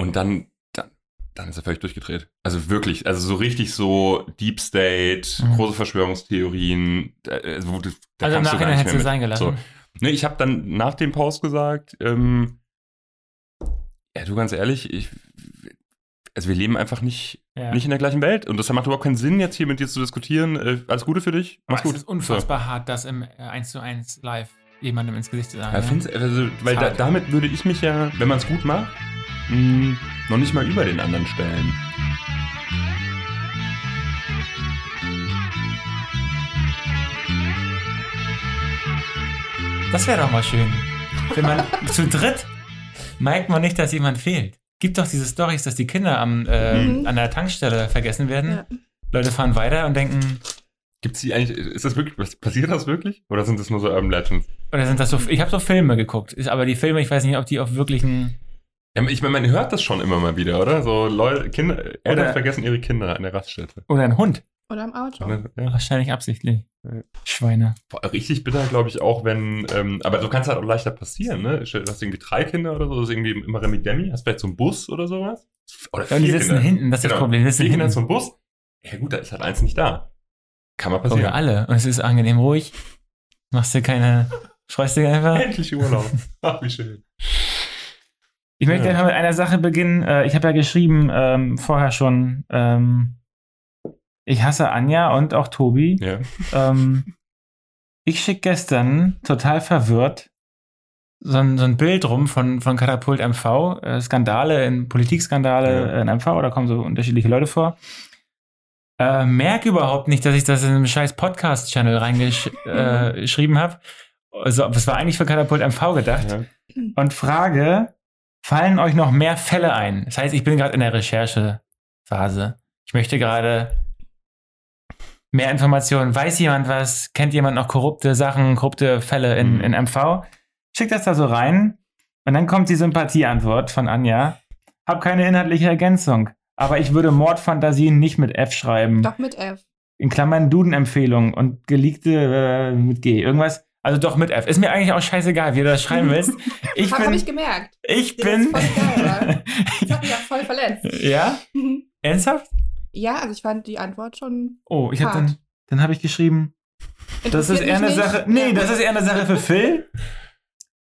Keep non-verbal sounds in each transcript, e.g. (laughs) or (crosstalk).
Und dann, dann, dann ist er völlig durchgedreht. Also wirklich, also so richtig so Deep State, Mhm. große Verschwörungstheorien. äh, du- da Also im Nachhinein hättest du sein gelassen. So. Ne, ich habe dann nach dem Post gesagt, ähm, ja, du ganz ehrlich, ich, also wir leben einfach nicht, Ja. nicht in der gleichen Welt und das macht überhaupt keinen Sinn, jetzt hier mit dir zu diskutieren. Äh, alles Gute für dich, mach's Aber gut. Es ist unfassbar hart, das im äh, 1 zu 1 live jemandem ins Gesicht zu sagen. Ja, find's, also, weil da, damit würde ich mich ja, wenn man es gut macht, mh, noch nicht mal über den anderen stellen. Das wäre doch mal schön. Wenn man (laughs) zu dritt merkt man nicht, dass jemand fehlt. Gibt doch diese Stories, dass die Kinder am, äh, Mhm. an der Tankstelle vergessen werden. Ja. Leute fahren weiter und denken, Gibt's die eigentlich, ist das wirklich, was- passiert das wirklich? Oder sind das nur so Urban Legends? oder sind das so, ich habe so Filme geguckt, ist aber die Filme, ich weiß nicht, ob die auf wirklichen, ich meine, man hört das schon immer mal wieder, oder? So Leute, Kinder, Eltern Oder- vergessen ihre Kinder an der Raststätte. oder ein Hund. Oder im Auto. Ne? Ja. Wahrscheinlich absichtlich. Ja. Schweine. Boah, Richtig bitter, glaube ich, auch, wenn, ähm, aber so kann es halt auch leichter passieren, ne? Du hast irgendwie drei Kinder oder so, das ist irgendwie immer Remi Demi, hast vielleicht so einen Bus oder sowas? Oder Ja, und die vier sitzen Kinder. hinten, das ist das Genau. Problem. Die sitzen Vier Kinder zum Bus? Ja gut, da ist halt eins nicht da. Kann mal passieren. Oder alle. Und es ist angenehm ruhig. Machst du keine, freust dich einfach. Endlich Urlaub. (laughs) Ach, wie schön. Ich möchte Ja. einfach mit einer Sache beginnen. Äh, ich habe ja geschrieben, ähm, vorher schon, ähm, ich hasse Anja und auch Tobi. Ja. Ähm, ich schicke gestern total verwirrt so ein, so ein Bild rum von, von Katapult MV, äh, Skandale, in Politikskandale Ja. in MV, da kommen so unterschiedliche Leute vor. Äh, merke überhaupt nicht, dass ich das in einem scheiß Podcast-Channel reingeschrieben (laughs) äh, habe. Also, es war eigentlich für Katapult MV gedacht ja. und frage, fallen euch noch mehr Fälle ein? Das heißt, ich bin gerade in der Recherchephase. Ich möchte gerade mehr Informationen. Weiß jemand was? Kennt jemand noch korrupte Sachen, korrupte Fälle in, Mhm. in MV? Schickt das da so rein und dann kommt die Sympathieantwort von Anja. Hab keine inhaltliche Ergänzung, aber ich würde Mordfantasien nicht mit F schreiben. Doch mit F. In Klammern Duden-Empfehlung und geleakte äh, mit G. Irgendwas. Also doch mit F. Ist mir eigentlich auch scheißegal, wie du das schreiben willst. (laughs) Ich Habe bin, ich gemerkt. ich Ja, bin. das voll geil, (laughs) Das hat mich auch voll verletzt. ja? (laughs) Ernsthaft? Ja, also ich fand die Antwort schon. Oh, ich habe dann, dann habe ich geschrieben. Das ist eher eine nicht. Sache. Nee, Ja. das ist eher eine Sache für Phil.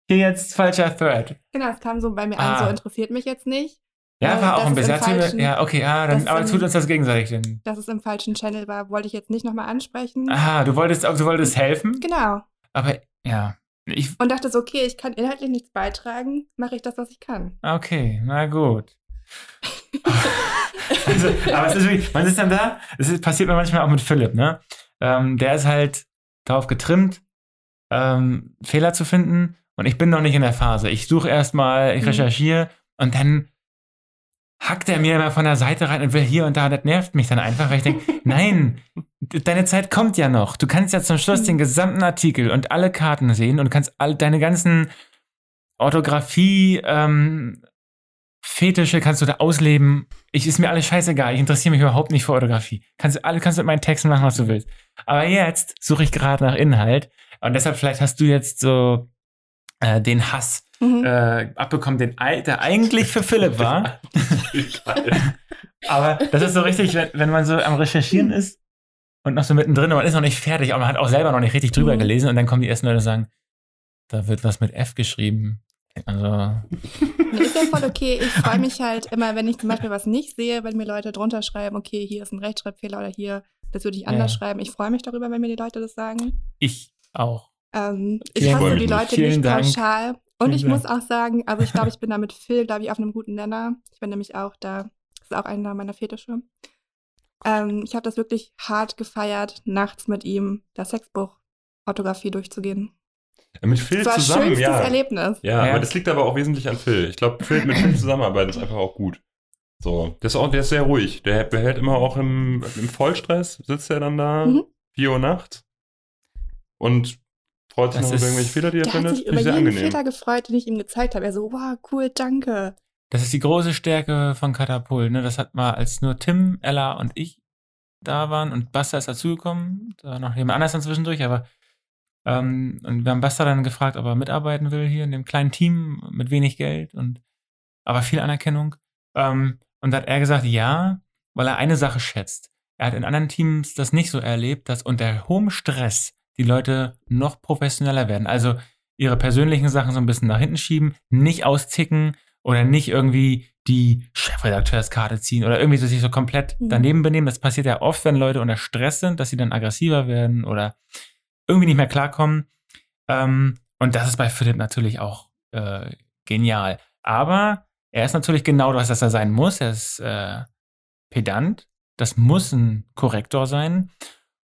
Hier jetzt falscher Thread. Genau, es kam so bei mir Ah. an, so interessiert mich jetzt nicht. Ja, Äh, war auch das ein bisschen. Ja, okay, ja, dann, Das aber tut uns das gegenseitig denn. Dass es im falschen Channel war, wollte ich jetzt nicht nochmal ansprechen. Aha, du wolltest, du wolltest helfen, Genau. Aber ja. Ich, Und dachte so, okay, ich kann inhaltlich nichts beitragen, mache ich das, was ich kann. okay, na gut. (laughs) also, aber es ist wirklich, man ist dann da, es ist, passiert mir manchmal auch mit Philipp, ne? Ähm, der ist halt darauf getrimmt, ähm, Fehler zu finden und ich bin noch nicht in der Phase. Ich suche erstmal, ich Mhm. recherchiere und dann hackt er mir immer von der Seite rein und will hier und da, das nervt mich dann einfach, weil ich denke, (laughs) nein, deine Zeit kommt ja noch. Du kannst ja zum Schluss den gesamten Artikel und alle Karten sehen und kannst all deine ganzen Orthographie, ähm, Fetische kannst du da ausleben. Ich ist mir alles scheißegal. Ich interessiere mich überhaupt nicht für Orthographie. Kannst du alle kannst du mit meinen Texten machen, was du willst. Aber jetzt suche ich gerade nach Inhalt und deshalb vielleicht hast du jetzt so äh, den Hass Mhm. äh, abbekommen, den, ei- der eigentlich für Philipp war. (laughs) (laughs) Aber das ist so richtig, wenn, wenn man so am Recherchieren ist und noch so mittendrin, und man ist noch nicht fertig, aber man hat auch selber noch nicht richtig drüber Mhm. gelesen und dann kommen die ersten Leute und sagen, da wird was mit F geschrieben. Also, ist ja voll (laughs) okay. Ich freue mich halt immer, wenn ich zum Beispiel was nicht sehe, wenn mir Leute drunter schreiben, okay, hier ist ein Rechtschreibfehler oder hier, das würde ich anders Ja. schreiben. Ich freue mich darüber, wenn mir die Leute das sagen. ich auch. Ähm, ich hasse die Leute Vielen nicht Dank. pauschal. Und ich muss auch sagen, also ich glaube, ich bin da mit Phil, glaube ich, auf einem guten Nenner. Ich bin nämlich auch da, das ist auch einer meiner Fetische. Ähm, ich habe das wirklich hart gefeiert, nachts mit ihm das Sexbuch Orthographie durchzugehen. Mit Phil Das war das zusammen, schönstes ja. Erlebnis. Ja, Ja. aber das liegt aber auch wesentlich an Phil. Ich glaube, Phil, mit Phil zusammenarbeiten ist einfach auch gut. So, der ist, auch, der ist sehr ruhig. Der behält immer auch im, im Vollstress, sitzt er dann da, Mhm. 4 Uhr nachts und freut sich Das noch über ist- irgendwelche Fehler, die er Der hat findet. sich über jeden angenehm. Fehler gefreut, den ich ihm gezeigt habe. Er so, wow, cool, danke. Das ist die große Stärke von Katapult. Ne? Das hat mal, als nur Tim, Ella und ich da waren und Basta ist dazugekommen, da noch jemand anders dann zwischendurch, aber ähm, und wir haben Basta dann gefragt, ob er mitarbeiten will hier in dem kleinen Team mit wenig Geld und aber viel Anerkennung. Ähm, und da hat er gesagt, ja, weil er eine Sache schätzt. Er hat in anderen Teams das nicht so erlebt, dass unter hohem Stress die Leute noch professioneller werden. Also ihre persönlichen Sachen so ein bisschen nach hinten schieben, nicht austicken oder nicht irgendwie die Chefredakteurskarte ziehen oder irgendwie so sich so komplett Mhm. daneben benehmen. Das passiert ja oft, wenn Leute unter Stress sind, dass sie dann aggressiver werden oder irgendwie nicht mehr klarkommen. Ähm, und das ist bei Philipp natürlich auch äh, genial. Aber er ist natürlich genau das, was er sein muss. Er ist äh, pedant. Das muss ein Korrektor sein.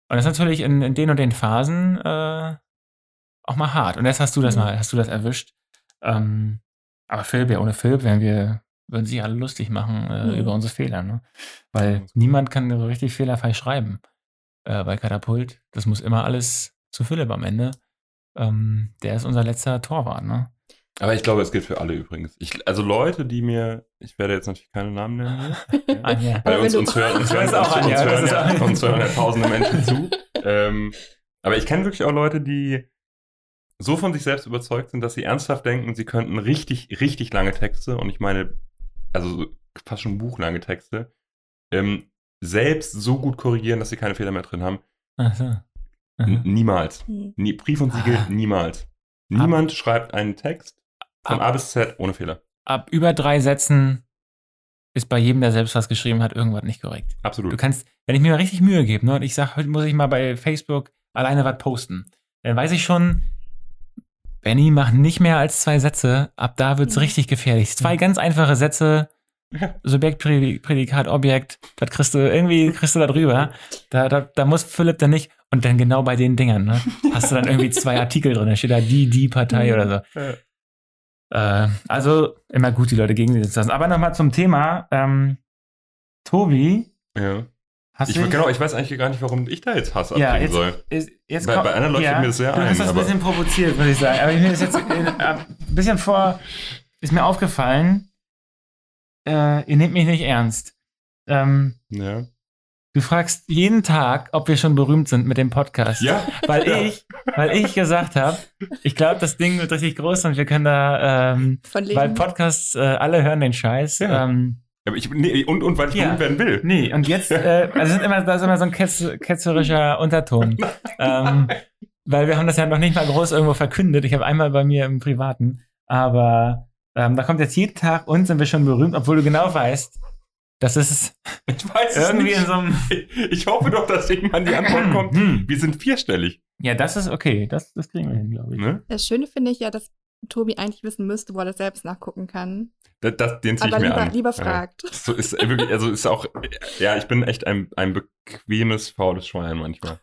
Und das ist natürlich in, in den und den Phasen äh, auch mal hart. Und jetzt hast du das Mhm. mal, hast du das erwischt. Ähm, aber Philipp, ja, ohne Philipp wären wir, würden sich alle lustig machen äh, Mhm. über unsere Fehler, ne? Weil niemand kann so richtig fehlerfrei schreiben äh, bei Katapult. Das muss immer alles zu Philipp am Ende. Ähm, der ist unser letzter Torwart, ne? Aber ich glaube, es gilt für alle übrigens. Ich, also Leute, die mir, ich werde jetzt natürlich keine Namen nennen. (laughs) Anja. Weil uns, uns hören, uns hören, auch uns, uns hören, auch- uns hören ja tausende Menschen zu. Ähm, aber ich kenne wirklich auch Leute, die so von sich selbst überzeugt sind, dass sie ernsthaft denken, sie könnten richtig, richtig lange Texte, und ich meine, also so fast schon buchlange Texte, ähm, selbst so gut korrigieren, dass sie keine Fehler mehr drin haben. Ach so. N Mhm. niemals. Hm. Nie, Brief und Siegel, Ah. niemals. Niemand schreibt einen Text von Ab- A bis Z ohne Fehler. Ab über drei Sätzen ist bei jedem, der selbst was geschrieben hat, irgendwas nicht korrekt. Absolut. Du kannst, wenn ich mir mal richtig Mühe gebe, ne, und ich sage, heute muss ich mal bei Facebook alleine was posten, dann weiß ich schon, Benny macht nicht mehr als zwei Sätze, ab da wird's Mhm. richtig gefährlich. Zwei ganz einfache Sätze. Subjekt, Prädi- Prädikat, Objekt, das kriegst du, irgendwie kriegst du da drüber. Da, da, da muss Philipp dann nicht, und dann genau bei den Dingern, ne, hast du dann irgendwie zwei (laughs) Artikel drin, da steht da die, die Partei Mhm. oder so. Ja. Äh, also immer gut, die Leute gegen sich zu lassen. Aber nochmal zum Thema. Ähm, Tobi, Ja. hast Ich, du. genau, ich weiß eigentlich gar nicht, warum ich da jetzt Hass Ja, jetzt- soll. Ist, jetzt Bei- komm- bei anderen leuchtet mir das sehr du ein, hast das ein bisschen provoziert, würde ich sagen. Aber mir ist jetzt äh, ein bisschen vor, ist mir aufgefallen, äh, ihr nehmt mich nicht ernst. Ähm, Ja. du fragst jeden Tag, ob wir schon berühmt sind mit dem Podcast. Ja, Weil Ja. ich, weil ich gesagt habe, ich glaube, das Ding wird richtig groß und wir können da, ähm, Von Leben. weil Podcasts, äh, alle hören den Scheiß. Ja. Ähm, aber ich, nee, und, und weil ich Ja. berühmt werden will. Nee, und jetzt, äh, also sind immer, da ist immer so ein ketz, ketzerischer Unterton. (laughs) ähm, weil wir haben das ja noch nicht mal groß irgendwo verkündet. Ich habe einmal bei mir im Privaten. Aber ähm, da kommt jetzt jeden Tag und sind wir schon berühmt, obwohl du genau weißt, das ist Ich weiß es irgendwie nicht. in so einem. Ich hoffe doch, dass irgendwann die Antwort (clears throat) kommt. Hm. Wir sind vierstellig. Ja, das ist okay. Das, das kriegen wir hin, glaube ich. Ne? Das Schöne finde ich ja, dass Tobi eigentlich wissen müsste, wo er das selbst nachgucken kann. Das, das, den ziehe ich Aber mir lieber, an. lieber Ja. fragt. So ist äh, wirklich, also ist auch, ja, ich bin echt ein, ein bequemes, faules Schwein manchmal.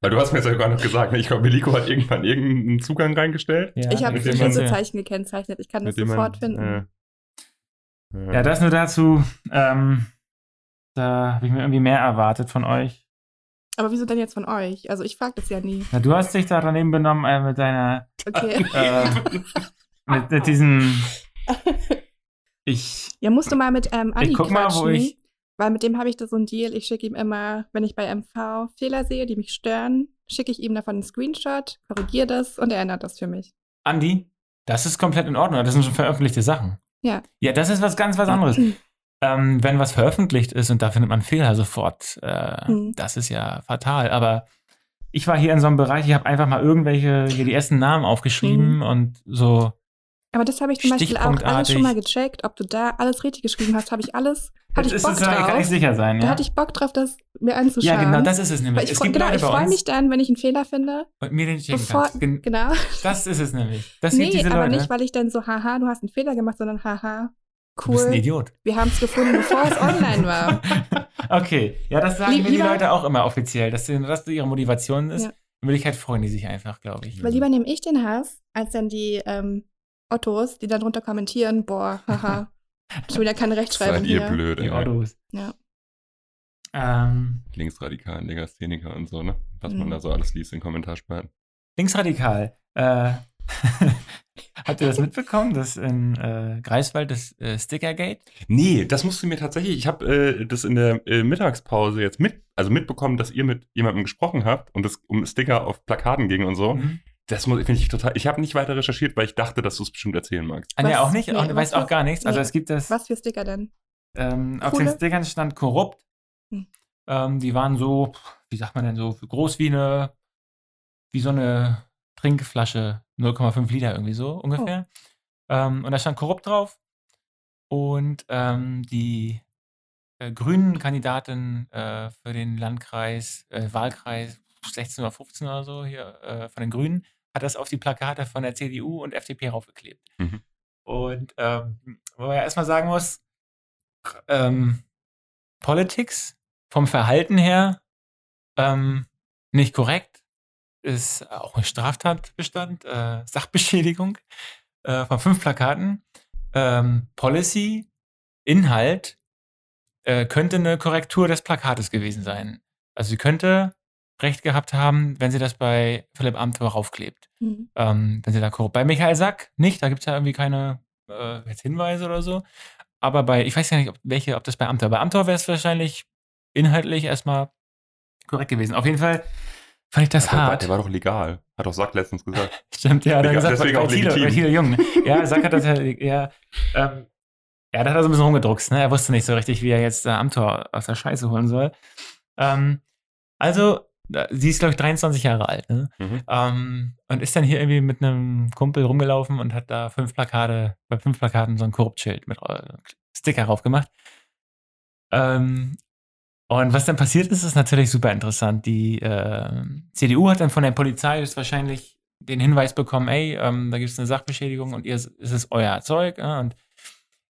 Weil du hast mir jetzt ja gar nicht gesagt, ne? ich glaube, Meliko hat irgendwann irgendeinen Zugang reingestellt. Ja, ich habe Schlüsselzeichen gekennzeichnet. Ich kann das mit dem sofort man, finden. Äh, Ja, das nur dazu. Ähm, da habe ich mir irgendwie mehr erwartet von euch. Aber wieso denn jetzt von euch? Also ich frage das ja nie. Na, du hast dich da daneben benommen äh, mit deiner Okay. äh, mit, mit diesen. (laughs) Ich. ja, musst du mal mit ähm, Andi Ich guck mal, wo ich- Weil mit dem habe ich da so ein Deal. Ich schicke ihm immer, wenn ich bei MV Fehler sehe, die mich stören, schicke ich ihm davon einen Screenshot, korrigiere das und er ändert das für mich. Andi, das ist komplett in Ordnung. Das sind schon veröffentlichte Sachen. Ja. Ja, das ist was ganz was anderes. (clears throat) ähm, wenn was veröffentlicht ist und da findet man Fehler sofort, äh, Mhm. das ist ja fatal. Aber ich war hier in so einem Bereich, ich habe einfach mal irgendwelche, hier die ersten Namen aufgeschrieben Mhm. und so. Aber das habe ich zum Beispiel auch alles schon mal gecheckt, ob du da alles richtig geschrieben hast, habe ich alles, hatte Jetzt ich Bock es, kann drauf. ich sicher sein. Da Ja, hatte ich Bock drauf, das mir anzuschauen. ja genau, das ist es nämlich. Weil ich, es freu- genau, ich freue mich dann, wenn ich einen Fehler finde. und mir den schicken Bevor, kannst. Gen- genau. Das ist es nämlich. Das nee, diese aber Leute. nicht, weil ich dann so, haha, du hast einen Fehler gemacht, sondern haha, Du bist ein cool. Idiot. Wir haben es gefunden, bevor es online war. (laughs) Okay, ja, das sagen Lie- mir die lieber- Leute auch immer offiziell, dass das ihre Motivation ist. Ja. In Wirklichkeit freuen die sich einfach, glaube ich. Weil lieber nehme ich den Hass, als dann die ähm, Ottos, die dann drunter kommentieren, boah, haha, (laughs) schon wieder keine Rechtschreibung Seid ihr hier. blöd, Die ey. Autos. Ja. Ähm, Linksradikalen, Legastheniker und so, ne? Was man Mhm. da so alles liest in Kommentarspalten. linksradikal. Äh, (laughs) habt ihr das mitbekommen, dass in äh, Greifswald das äh, Stickergate? Nee, das musst du mir tatsächlich, ich habe äh, das in der äh, Mittagspause jetzt mit, also mitbekommen, dass ihr mit jemandem gesprochen habt und es um Sticker auf Plakaten ging und so. Mhm. Das muss- finde ich total, ich habe nicht weiter recherchiert, weil ich dachte, dass du es bestimmt erzählen magst. Anja Was? auch nicht, Nee, auch, was weiß auch gar nichts. Also nee. es gibt das. Was für Sticker denn? Ähm, auf den. Stickern stand korrupt. Hm. Ähm, die waren so, wie sagt man denn so, groß wie eine, wie so eine Trinkflasche, 0,5 Liter irgendwie so ungefähr. Ähm, und da stand korrupt drauf. Und ähm, die äh, grünen Kandidatin äh, für den Landkreis, äh, Wahlkreis 16 oder 15 oder so hier äh, von den Grünen, hat das auf die Plakate von der CDU und FDP raufgeklebt. Mhm. Und ähm, wo man ja erstmal sagen muss, ähm, Politics vom Verhalten her ähm, nicht korrekt, ist auch ein Straftatbestand, äh, Sachbeschädigung äh, von fünf Plakaten. Ähm, Policy, Inhalt äh, könnte eine Korrektur des Plakates gewesen sein. Also sie könnte recht gehabt haben, wenn sie das bei Philipp Amthor raufklebt. Mhm. Ähm, wenn sie da korrupt. Bei Michael Sack nicht, da gibt es ja irgendwie keine äh, jetzt Hinweise oder so. Aber bei, ich weiß ja nicht, ob, welche, ob das bei Amthor. Bei Amthor wäre es wahrscheinlich inhaltlich erstmal korrekt gewesen. Auf jeden Fall fand ich das war, hart. der war doch legal. Hat doch Sack letztens gesagt. (laughs) Stimmt, ja, hat er Legal- gesagt, deswegen bei auch Thilo, bei legitim. Thilo Jung. (laughs) Ja, Sack hat das ja, ja, ähm, ja, da hat er so ein bisschen rumgedruckst, ne? Er wusste nicht so richtig, wie er jetzt äh, Amtor aus der Scheiße holen soll. Ähm, also, sie ist, glaube ich, 23 Jahre alt, ne? Mhm. Ähm, und ist dann hier irgendwie mit einem Kumpel rumgelaufen und hat da fünf Plakate, bei fünf Plakaten so ein Korruptschild mit äh, Sticker drauf gemacht. Ähm, und was dann passiert ist, ist natürlich super interessant. Die äh, CDU hat dann von der Polizei höchstwahrscheinlich den Hinweis bekommen, ey, ähm, da gibt es eine Sachbeschädigung und ihr, es ist euer Zeug. Äh, und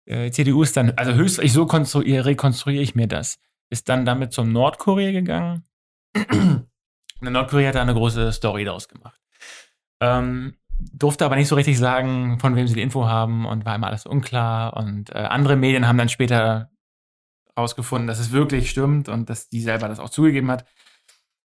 äh, CDU ist dann, also höchstlich so konstruiere, rekonstruiere ich mir das, ist dann damit zum Nordkorea gegangen. Der Nordkorea hat da eine große Story draus gemacht. Ähm, durfte aber nicht so richtig sagen, von wem sie die Info haben und war immer alles unklar. Und äh, andere Medien haben dann später rausgefunden, dass es wirklich stimmt und dass die selber das auch zugegeben hat.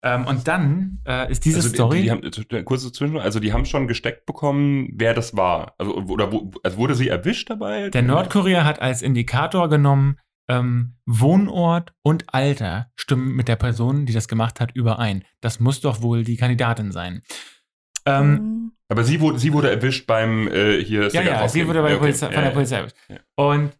Ähm, und dann äh, ist diese also die, Story. Die, haben, kurze Zwischenfrage, also die haben schon gesteckt bekommen, wer das war. Also, oder wo, also wurde sie erwischt dabei? Der Nordkorea hat als Indikator genommen, ähm, Wohnort und Alter stimmen mit der Person, die das gemacht hat, überein. Das muss doch wohl die Kandidatin sein. Ähm, Mhm. Aber sie wurde, sie wurde erwischt beim äh, hier. ja, ja, sie wurde bei okay. Polizei, von Ja, der. Polizei erwischt. Ja. Und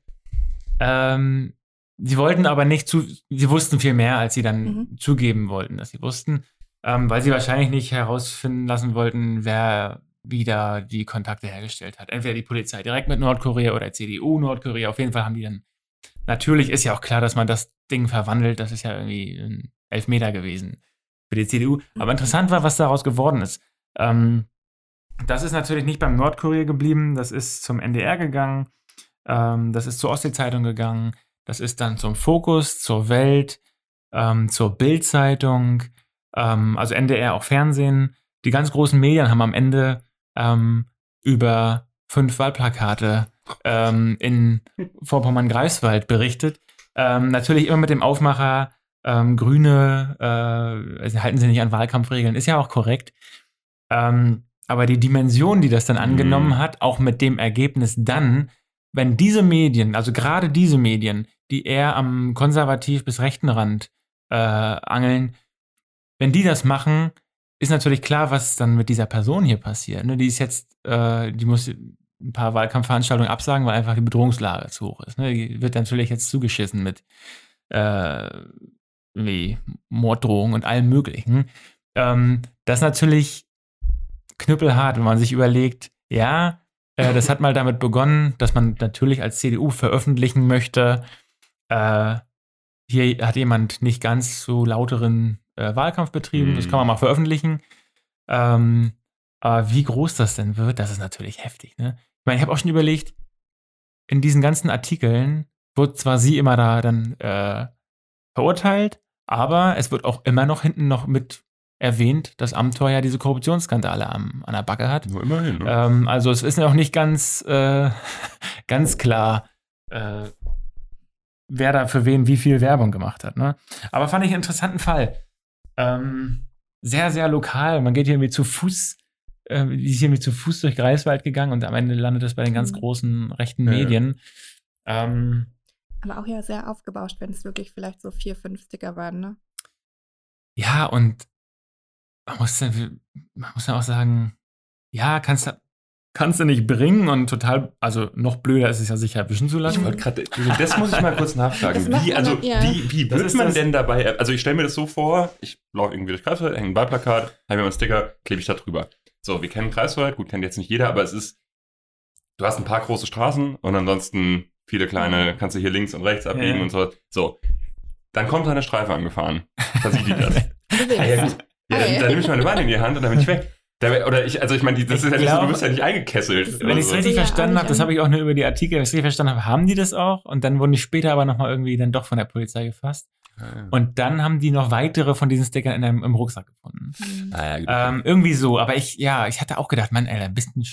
ähm, sie wollten aber nicht zu, sie wussten viel mehr, als sie dann Mhm. zugeben wollten, dass sie wussten, ähm, weil sie wahrscheinlich nicht herausfinden lassen wollten, wer wieder die Kontakte hergestellt hat. Entweder die Polizei direkt mit Nordkorea oder CDU Nordkorea. Auf jeden Fall haben die dann. Natürlich ist ja auch klar, dass man das Ding verwandelt. Das ist ja irgendwie ein Elfmeter gewesen für die CDU. Aber interessant war, was daraus geworden ist. Ähm, das ist natürlich nicht beim Nordkorea geblieben. Das ist zum NDR gegangen. Ähm, das ist zur Ostsee-Zeitung gegangen. Das ist dann zum Fokus, zur Welt, ähm, zur Bild-Zeitung, ähm, also NDR auch Fernsehen. Die ganz großen Medien haben am Ende ähm, über fünf Wahlplakate ähm, in Vorpommern-Greifswald berichtet. Ähm, natürlich immer mit dem Aufmacher, ähm, Grüne äh, also halten sie nicht an Wahlkampfregeln, ist ja auch korrekt. Ähm, aber die Dimension, die das dann angenommen Mhm. hat, auch mit dem Ergebnis dann, wenn diese Medien, also gerade diese Medien, die eher am konservativ bis rechten Rand äh, angeln, wenn die das machen, ist natürlich klar, was dann mit dieser Person hier passiert. Ne? Die ist jetzt, äh, die muss ein paar Wahlkampfveranstaltungen absagen, weil einfach die Bedrohungslage zu hoch ist. Ne? Die wird natürlich jetzt zugeschissen mit äh, wie Morddrohungen und allem Möglichen. Ähm, das ist natürlich knüppelhart, wenn man sich überlegt, ja, äh, das hat mal damit begonnen, dass man natürlich als CDU veröffentlichen möchte, äh, hier hat jemand nicht ganz so lauteren äh, Wahlkampf betrieben, das Mhm. kann man mal veröffentlichen. Ähm, aber wie groß das denn wird, das ist natürlich heftig. Ne? Ich meine, ich habe auch schon überlegt, in diesen ganzen Artikeln wird zwar sie immer da dann äh, verurteilt, aber es wird auch immer noch hinten noch mit erwähnt, dass Amthor ja diese Korruptionsskandale am, an der Backe hat. Nur immerhin. Ne? Ähm, also es ist ja auch nicht ganz, äh, (laughs) ganz klar, äh, wer da für wen wie viel Werbung gemacht hat. Ne? Aber fand ich einen interessanten Fall. Ähm, sehr, sehr lokal. Man geht hier irgendwie zu Fuß, äh, die ist hier irgendwie zu Fuß durch Greifswald gegangen und am Ende landet es bei den ganz Mhm. großen rechten Ja. Medien. Ähm, Aber auch ja sehr aufgebauscht, wenn es wirklich vielleicht so vier, fünf Sticker waren, ne? Ja, und man muss dann, man muss dann auch sagen, ja, kannst du, kannst du nicht bringen und total, also noch blöder ist es ja, sich erwischen zu lassen. wollte gerade, das muss ich mal kurz (laughs) nachfragen. Das Wie, also, ja. wie, wie Das wird man das- denn dabei? Also, ich stelle mir das so vor, ich laufe irgendwie durch Greifswald, hänge ein Wahlplakat, habe mir mal einen Sticker, klebe ich da drüber. So, wir kennen Greifswald, gut, kennt jetzt nicht jeder, aber es ist, du hast ein paar große Straßen und ansonsten viele kleine, kannst du hier links und rechts abbiegen Ja. und so. So, dann kommt da eine Streife angefahren. Da sieht die das. (laughs) Du ah, ja, gut. Ja, dann, dann nehme ich meine Beine in die Hand und dann bin ich weg. Da, oder ich, also ich meine, die- das Ich ist ja nicht so, glaube- du bist ja nicht eingekesselt. Das- Wenn ich es so. richtig Ja, verstanden habe, das habe ich auch nur über die Artikel, wenn ich es richtig verstanden habe, haben die das auch und dann wurden die später aber nochmal irgendwie dann doch von der Polizei gefasst. Ah, Und dann haben die noch weitere von diesen Stickern in einem, im Rucksack gefunden. Hm. Ah, ja, gut. Ähm, irgendwie so, aber ich, ja, ich hatte auch gedacht, Mann, ey, ein bisschen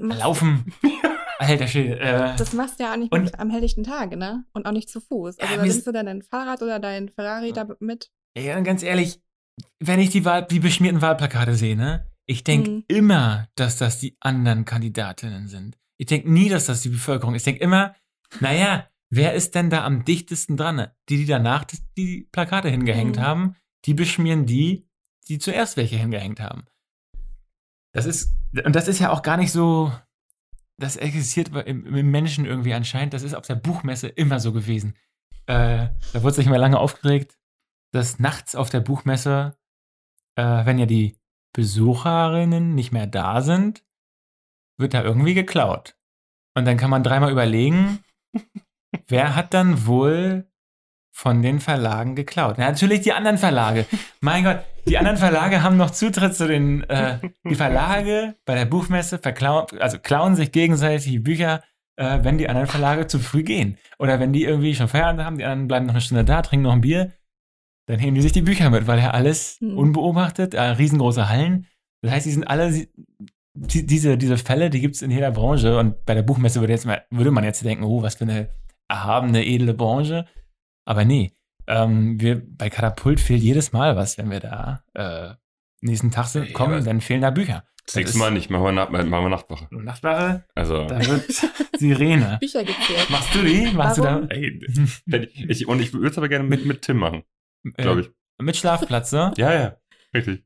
laufen. (laughs) Alter Schwede. Äh, das machst du ja auch nicht Und- am helllichten Tage, ne? Und auch nicht zu Fuß. Also Ja, da nimmst du dann dein Fahrrad oder dein Ferrari da mit. ey, und ganz ehrlich, wenn ich die, Wahl, die beschmierten Wahlplakate sehe, ne, ich denke Mhm. immer, dass das die anderen Kandidatinnen sind. Ich denke nie, dass das die Bevölkerung ist. Ich denke immer, naja, wer ist denn da am dichtesten dran? Die, die danach die Plakate hingehängt Mhm. haben, die beschmieren die, die zuerst welche hingehängt haben. Das ist, und das ist ja auch gar nicht so, das existiert im, im Menschen irgendwie anscheinend. Das ist auf der Buchmesse immer so gewesen. Äh, da wurde sich mal lange aufgeregt, dass nachts auf der Buchmesse, äh, wenn ja die Besucherinnen nicht mehr da sind, wird da irgendwie geklaut. Und dann kann man dreimal überlegen, (laughs) wer hat dann wohl von den Verlagen geklaut? Na, natürlich die anderen Verlage. Mein Gott, die anderen Verlage haben noch Zutritt zu den, äh, die Verlage bei der Buchmesse verklauen, also klauen sich gegenseitig die Bücher, äh, wenn die anderen Verlage zu früh gehen. Oder wenn die irgendwie schon Feierabend haben, die anderen bleiben noch eine Stunde da, trinken noch ein Bier, dann heben die sich die Bücher mit, weil ja alles Hm. unbeobachtet, äh, riesengroße Hallen. Das heißt, die sind alle, die, diese, diese Fälle, die gibt es in jeder Branche und bei der Buchmesse würde, jetzt mal, würde man jetzt denken, oh, was für eine erhabene, edle Branche. Aber nee, ähm, wir, bei Katapult fehlt jedes Mal was, wenn wir da äh, nächsten Tag sind, Ja, kommen, aber- dann fehlen da Bücher. Das nächste Mal nicht, machen wir, Nacht, machen wir Nachtwache. Nachtwache, Also, da wird (laughs) Sirene. Bücher gezählt. Machst du die? Machst Warum? du ey, hätte ich, und ich würde es aber gerne mit, mit Tim machen, da? glaube ich. Äh, mit Schlafplatz, ne? Ja, ja, richtig.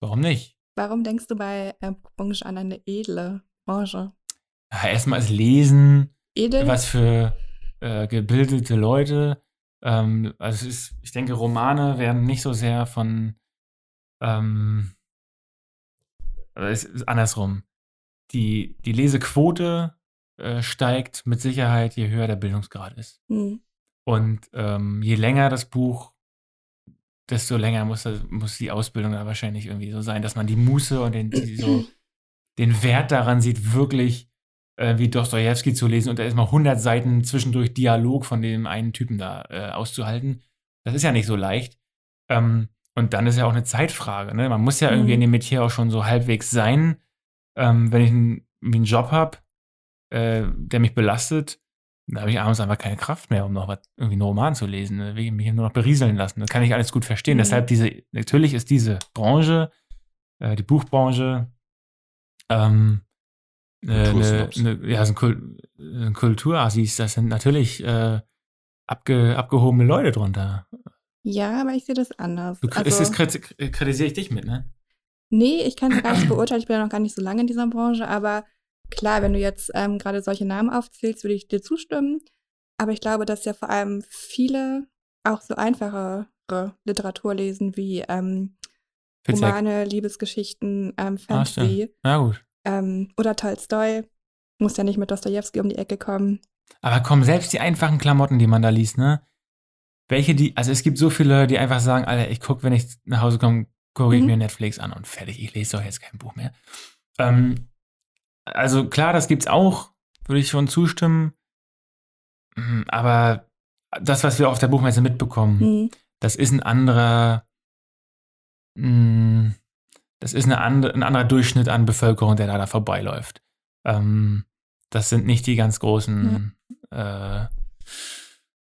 Warum nicht? Warum denkst du bei äh, Branche an eine edle Branche? Ja, erstmal ist Lesen, Edel? was für äh, gebildete Leute. Ähm, also ist, ich denke, Romane werden nicht so sehr von ähm, äh, es ist andersrum. Die, die Lesequote äh, steigt mit Sicherheit, je höher der Bildungsgrad ist. Hm. Und ähm, je länger das Buch, desto länger muss, das, muss die Ausbildung da wahrscheinlich irgendwie so sein, dass man die Muße und den, die, so, (clears throat) den Wert daran sieht, wirklich äh, wie Dostoevsky zu lesen und da ist mal 100 Seiten zwischendurch Dialog von dem einen Typen da äh, auszuhalten. Das ist ja nicht so leicht. Ähm, und dann ist ja auch eine Zeitfrage. Ne? Man muss ja irgendwie Mhm. in dem Metier auch schon so halbwegs sein. Ähm, wenn ich einen, einen Job habe, äh, der mich belastet, da habe ich abends einfach keine Kraft mehr, um noch was, irgendwie einen Roman zu lesen. Ne? Will ich mich nur noch berieseln lassen. Das kann ich alles gut verstehen. Mhm. Deshalb diese, natürlich ist diese Branche, äh, die Buchbranche, ähm, äh, eine, Kultursnobs. eine, ja, so ein, Kul ein Kulturassis, das sind natürlich äh, abge, abgehobene Leute drunter. Ja, aber ich sehe das anders. Du, also, ist das kriti- kritisiere ich dich mit, ne? nee, ich kann es gar nicht (clears throat) beurteilen. Ich bin ja noch gar nicht so lange in dieser Branche, aber klar, wenn du jetzt ähm, gerade solche Namen aufzählst, würde ich dir zustimmen. Aber ich glaube, dass ja vor allem viele auch so einfachere Literatur lesen, wie ähm. Romane, Liebesgeschichten, ähm, Ah, Fantasy stimmt. Ja, gut. Ähm, oder Tolstoi. Muss ja nicht mit Dostojewski um die Ecke kommen. Aber komm, selbst die einfachen Klamotten, die man da liest, ne? Welche die, also es gibt so viele, die einfach sagen, Alter, ich gucke, wenn ich nach Hause komme, gucke ich Mhm. mir Netflix an und fertig, ich lese doch jetzt kein Buch mehr. Ähm, also klar, das gibt's auch, würde ich schon zustimmen. Mm, Aber das, was wir auf der Buchmesse mitbekommen, Hm. das ist ein anderer, mh, das ist eine andere, ein anderer Durchschnitt an Bevölkerung, der da, da vorbeiläuft. Ähm, das sind nicht die ganz großen äh,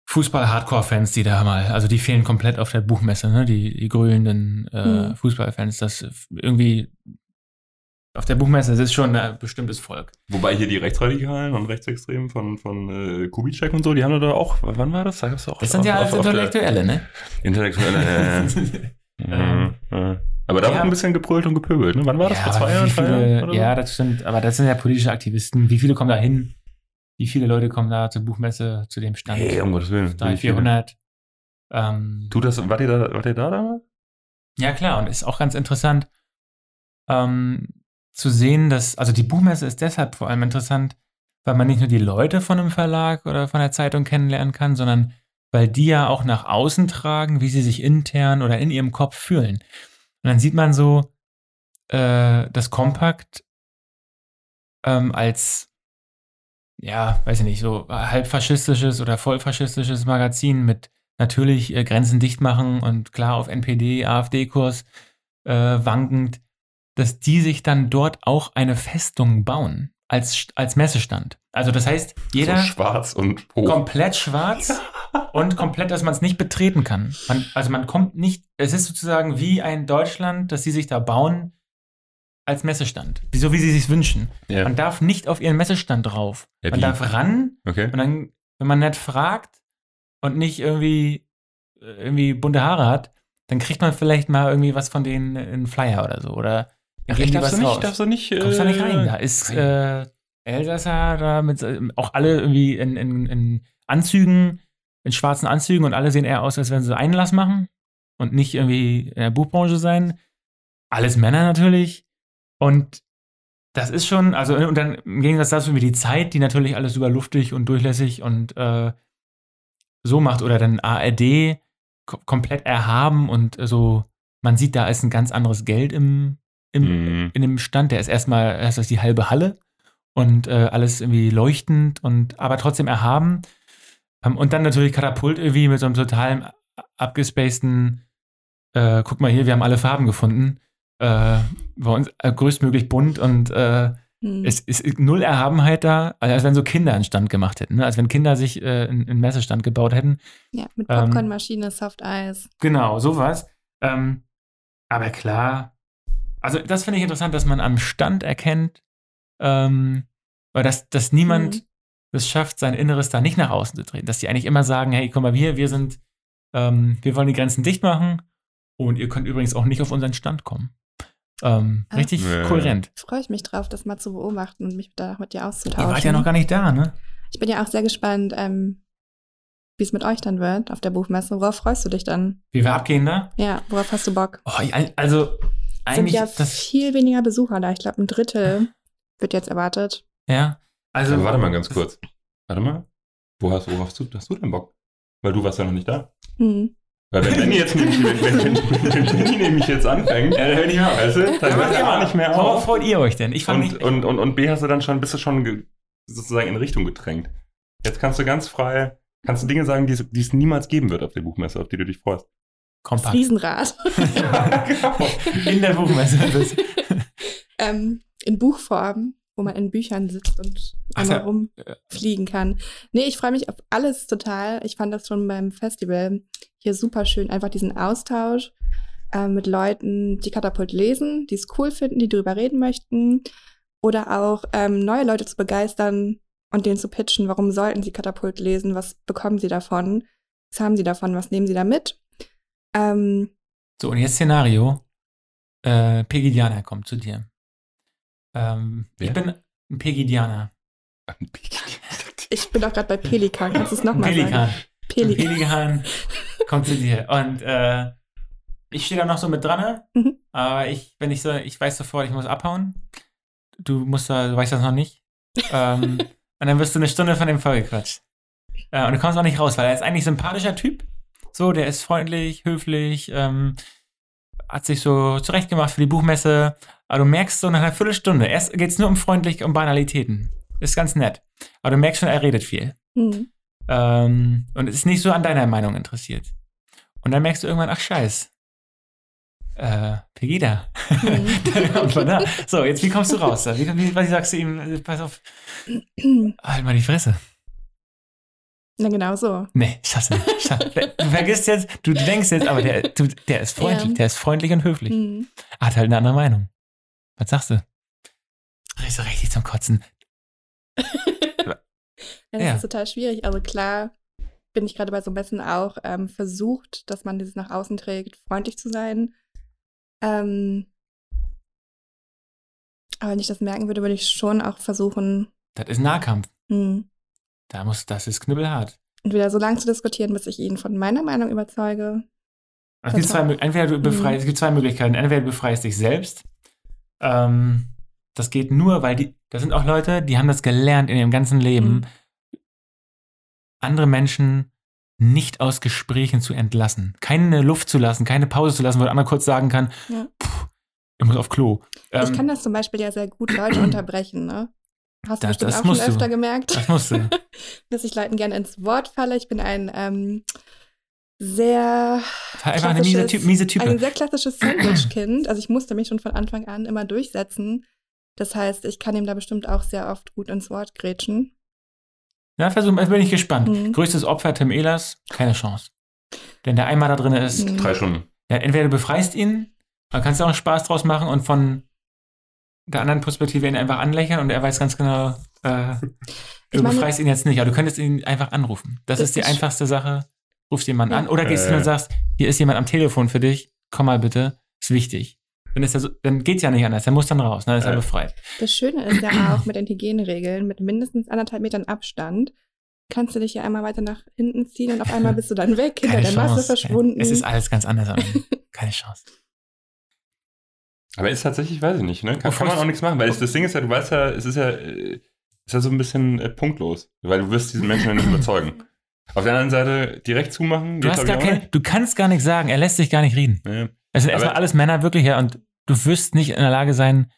Fußball-Hardcore-Fans, die da mal, also die fehlen komplett auf der Buchmesse, ne? die, die grölenden äh, Mhm. Fußballfans, das irgendwie auf der Buchmesse, das ist schon ein bestimmtes Volk. Wobei hier die Rechtsradikalen und Rechtsextremen von, von äh, Kubitschek und so, die haben da auch, wann war das? Da gab's auch Das sind ja auf- alles auf- auf der- Intellektuelle, ne? Intellektuelle. Äh, äh, äh. Aber da Ja. wird ein bisschen gebrüllt und gepöbelt. Ne? Wann war das? Ja, Vor zwei Jahren? viele, Jahren so? Ja, das stimmt. Aber das sind ja politische Aktivisten. Wie viele kommen da hin? Wie viele Leute kommen da zur Buchmesse, zu dem Stand? Hey, um Gottes Willen. 300, 400. Ähm, Du, das, wart ihr da, wart ihr da damals? Ja, klar, und ist auch ganz interessant ähm, zu sehen, dass, also die Buchmesse ist deshalb vor allem interessant, weil man nicht nur die Leute von einem Verlag oder von der Zeitung kennenlernen kann, sondern weil die ja auch nach außen tragen, wie sie sich intern oder in ihrem Kopf fühlen. Und dann sieht man so äh, das Kompakt ähm, als, ja, weiß ich nicht, so halb faschistisches oder vollfaschistisches Magazin mit natürlich äh, Grenzen dicht machen und klar auf NPD, AfD-Kurs äh, wankend, dass die sich dann dort auch eine Festung bauen als, als Messestand. Also das heißt, jeder So schwarz und komplett schwarz und komplett, dass man es nicht betreten kann. Man, also man kommt nicht, es ist sozusagen wie ein Deutschland, das sie sich da bauen als Messestand. So wie sie sich wünschen. Ja. Man darf nicht auf ihren Messestand drauf. Ja, man wie? darf ran Okay. und dann, wenn man nett fragt und nicht irgendwie, äh, irgendwie bunte Haare hat, dann kriegt man vielleicht mal irgendwie was von denen in Flyer oder so. Oder Ach, echt, darfst was du raus. nicht, darfst du nicht, äh, Kommst da nicht rein. Da ist äh, Elsässer da mit äh, auch alle irgendwie in, in, in Anzügen, in schwarzen Anzügen und alle sehen eher aus, als wenn sie Einlass machen und nicht irgendwie in der Buchbranche sein. Alles Männer natürlich. Und das ist schon, also und dann im Gegensatz dazu wie die Zeit, die natürlich alles super luftig und durchlässig und äh, so macht oder dann ARD ko komplett erhaben und so, man sieht, da ist ein ganz anderes Geld im, im, Mhm. in dem Stand. Der ist erstmal, erst ist die halbe Halle und äh, alles irgendwie leuchtend und aber trotzdem erhaben. Ähm, Und dann natürlich Katapult irgendwie mit so einem total abgespaceden, äh, guck mal hier, wir haben alle Farben gefunden. Äh, bei uns äh, größtmöglich bunt und äh, Hm. es ist null Erhabenheit da, also als wenn so Kinder einen Stand gemacht hätten, ne? als wenn Kinder sich äh, einen, einen Messestand gebaut hätten. ja, mit ähm, Popcornmaschine, Soft Eis. Genau, sowas. Ähm, aber klar, also das finde ich interessant, dass man am Stand erkennt, ähm, dass, dass niemand Mhm. Es schafft, sein Inneres da nicht nach außen zu treten. Dass die eigentlich immer sagen, hey, guck mal, wir, wir sind, ähm, wir wollen die Grenzen dicht machen und ihr könnt übrigens auch nicht auf unseren Stand kommen. Ähm, Ah. richtig Ja. kohärent. Freue ich mich drauf, das mal zu beobachten und mich da mit dir Ihr auszutauschen. wart ja noch gar nicht da, ne? ich bin ja auch sehr gespannt, ähm, wie es mit euch dann wird auf der Buchmesse. Worauf freust du dich dann? Wie wir abgehen da? Ja, worauf hast du Bock? Oh, ja, also Es sind eigentlich ja das, viel weniger Besucher da. Ich glaube, ein Drittel (laughs) wird jetzt erwartet. ja. Also Aber warte mal ganz kurz. Warte mal. Wo hast, wo hast, du, hast du denn Bock? Weil du warst ja noch nicht da. Hm. Weil wenn Benny jetzt nämlich, wenn, wenn, wenn, wenn nämlich jetzt anfängt, Ja, dann hör nicht mehr auf. weißt du, dann hört er A nicht mehr Worauf auf. freut ihr euch denn? Ich Und, mich, und, und, und B hast du dann schon, bist du schon ge, sozusagen in Richtung gedrängt. Jetzt kannst du ganz frei, kannst du Dinge sagen, die es, die es niemals geben wird auf der Buchmesse, auf die du dich freust. Das kompakt. Riesenrad. (laughs) In der Buchmesse. (laughs) Ähm, in Buchform, wo man in Büchern sitzt und einmal rumfliegen kann. Nee, ich freue mich auf alles total. Ich fand das schon beim Festival hier super schön. Einfach diesen Austausch äh, mit Leuten, die Katapult lesen, die es cool finden, die drüber reden möchten. Oder auch ähm, neue Leute zu begeistern und denen zu pitchen, warum sollten sie Katapult lesen, was bekommen sie davon, was haben sie davon, was nehmen sie da mit. Ähm, so, und jetzt Szenario. Äh, Pegidianer kommt zu dir. Ähm, ich bin ein Pegidianer. ich bin auch gerade bei Pelikan. Kannst du es Ein nochmal sagen? Pelikan. Ein Pelikan. Pelikan kommt zu dir. Und äh, ich stehe da noch so mit dran, ne? Mhm. aber ich, wenn ich so, ich weiß sofort, ich muss abhauen. Du musst da, du weißt das noch nicht. ähm, (laughs) und dann wirst du eine Stunde von dem vollgequatscht. Äh, und du kommst auch nicht raus, weil er ist eigentlich ein sympathischer Typ. So, der ist freundlich, höflich, ähm, hat sich so zurechtgemacht für die Buchmesse. Aber du merkst so nach einer Viertelstunde, erst geht es nur um freundlich, um Banalitäten. Ist ganz nett. Aber du merkst schon, er redet viel. Hm. Ähm, und ist nicht so an deiner Meinung interessiert. Und dann merkst du irgendwann, ach scheiß. Äh, Pegida. (laughs) Mhm. So, jetzt wie kommst du raus? Wie, wie, was sagst du ihm? Pass auf, halt mal die Fresse. Na, genau so. Nee, schaffst du nicht. Du vergisst jetzt, du denkst jetzt, aber der, du, der ist freundlich, Ja. der ist freundlich und höflich. Hm. Hat halt eine andere Meinung. Was sagst du? So richtig zum Kotzen. (laughs) Ja, das Ja. ist total schwierig. Also klar bin ich gerade bei so Messen auch ähm, versucht, dass man dieses nach außen trägt, freundlich zu sein. Ähm, aber wenn ich das merken würde, würde ich schon auch versuchen, Das ist Nahkampf. hm, Da muss, das ist knüppelhart. entweder so lange zu diskutieren, bis ich ihn von meiner Meinung überzeuge. Es gibt, zwei, entweder du befreist, Mhm. es gibt zwei Möglichkeiten. Entweder du befreist dich selbst. Ähm, das geht nur, weil die, da sind auch Leute, die haben das gelernt in ihrem ganzen Leben, Mhm. andere Menschen nicht aus Gesprächen zu entlassen. Keine Luft zu lassen, keine Pause zu lassen, wo der andere kurz sagen kann, Ja. "Puh, ich muss auf Klo. ich Ähm, kann das zum Beispiel ja sehr gut Leute unterbrechen, ne? Hast du Das- bestimmt das auch schon musst du. öfter gemerkt, das musst du. (laughs) dass ich Leuten gerne ins Wort falle. Ich bin ein ähm, sehr Einfach eine miese, klassisches- typ, miese Type. Ein sehr klassisches Sandwich-Kind. Also ich musste mich schon von Anfang an immer durchsetzen. Das heißt, ich kann ihm da bestimmt auch sehr oft gut ins Wort grätschen. Ja, versuch, jetzt bin ich gespannt. Mhm. Größtes Opfer Tim Ehlers, keine Chance. Denn der einmal da drin ist, Mhm. Drei Stunden. ja, entweder du befreist ihn, dann kannst du auch Spaß draus machen und von der anderen Perspektive ihn einfach anlächeln und er weiß ganz genau, äh, du meine- befreist ihn jetzt nicht, aber du könntest ihn einfach anrufen. Das, Das ist die ist- einfachste Sache. Rufst jemanden Ja. an oder gehst hin Äh. und sagst, hier ist jemand am Telefon für dich, komm mal bitte, ist wichtig. Dann, ist er so, dann geht's ja nicht anders, er muss dann raus, dann ist er Äh. befreit. Das Schöne ist ja auch mit den Hygieneregeln, mit mindestens anderthalb Metern Abstand, kannst du dich ja einmal weiter nach hinten ziehen und auf einmal bist du dann weg, hinter der Masse verschwunden. Es ist alles ganz anders. (laughs) Keine Chance. Aber ist tatsächlich, weiß ich nicht, ne? Kann, Wovor kann man auch nichts machen, weil es, das Ding ist ja, du weißt ja, es ist ja, äh, ist ja so ein bisschen äh, punktlos, weil du wirst diesen Menschen ja nicht überzeugen. Auf der anderen Seite direkt zumachen, Du, hast gar kein, du kannst gar nichts sagen, er lässt sich gar nicht reden. nicht. Ja. Es sind erstmal alles Männer wirklich ja und du wirst nicht in der Lage sein,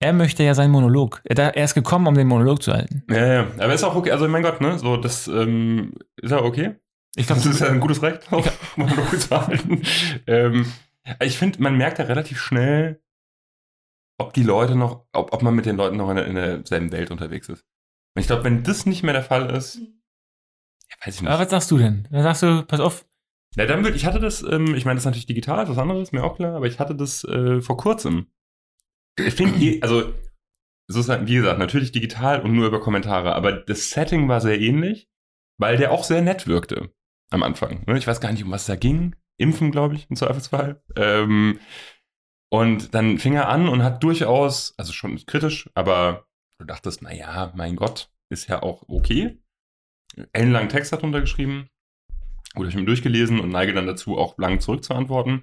er möchte ja seinen Monolog. Er, ist gekommen, um den Monolog zu halten. Ja, ja, aber ist auch okay, also mein Gott, ne, so, das ähm, ist ja okay. Ich glaube, Das ist ja ein gutes Recht, auch (laughs) Monologe zu halten. ähm, ich finde, man merkt ja relativ schnell, ob die Leute noch, ob, ob man mit den Leuten noch in, der, in derselben Welt unterwegs ist. Und ich glaube, wenn das nicht mehr der Fall ist, ja, weiß ich nicht. aber was sagst du denn? Dann sagst du, pass auf, Na, dann würde ich hatte das, ähm, ich meine, das ist natürlich digital, das ist was anderes, mir auch klar, aber ich hatte das äh, vor kurzem. Ich finde, also, sozusagen, wie gesagt, natürlich digital und nur über Kommentare, aber das Setting war sehr ähnlich, weil der auch sehr nett wirkte am Anfang. Ne? Ich weiß gar nicht, um was da ging. Impfen, glaube ich, im Zweifelsfall. Ähm, und dann fing er an und hat durchaus, also schon kritisch, aber du dachtest, naja, mein Gott, ist ja auch okay. Ellenlangen Text hat runtergeschrieben. Gut, habe ich mir durchgelesen und neige dann dazu, auch lang zurückzuantworten.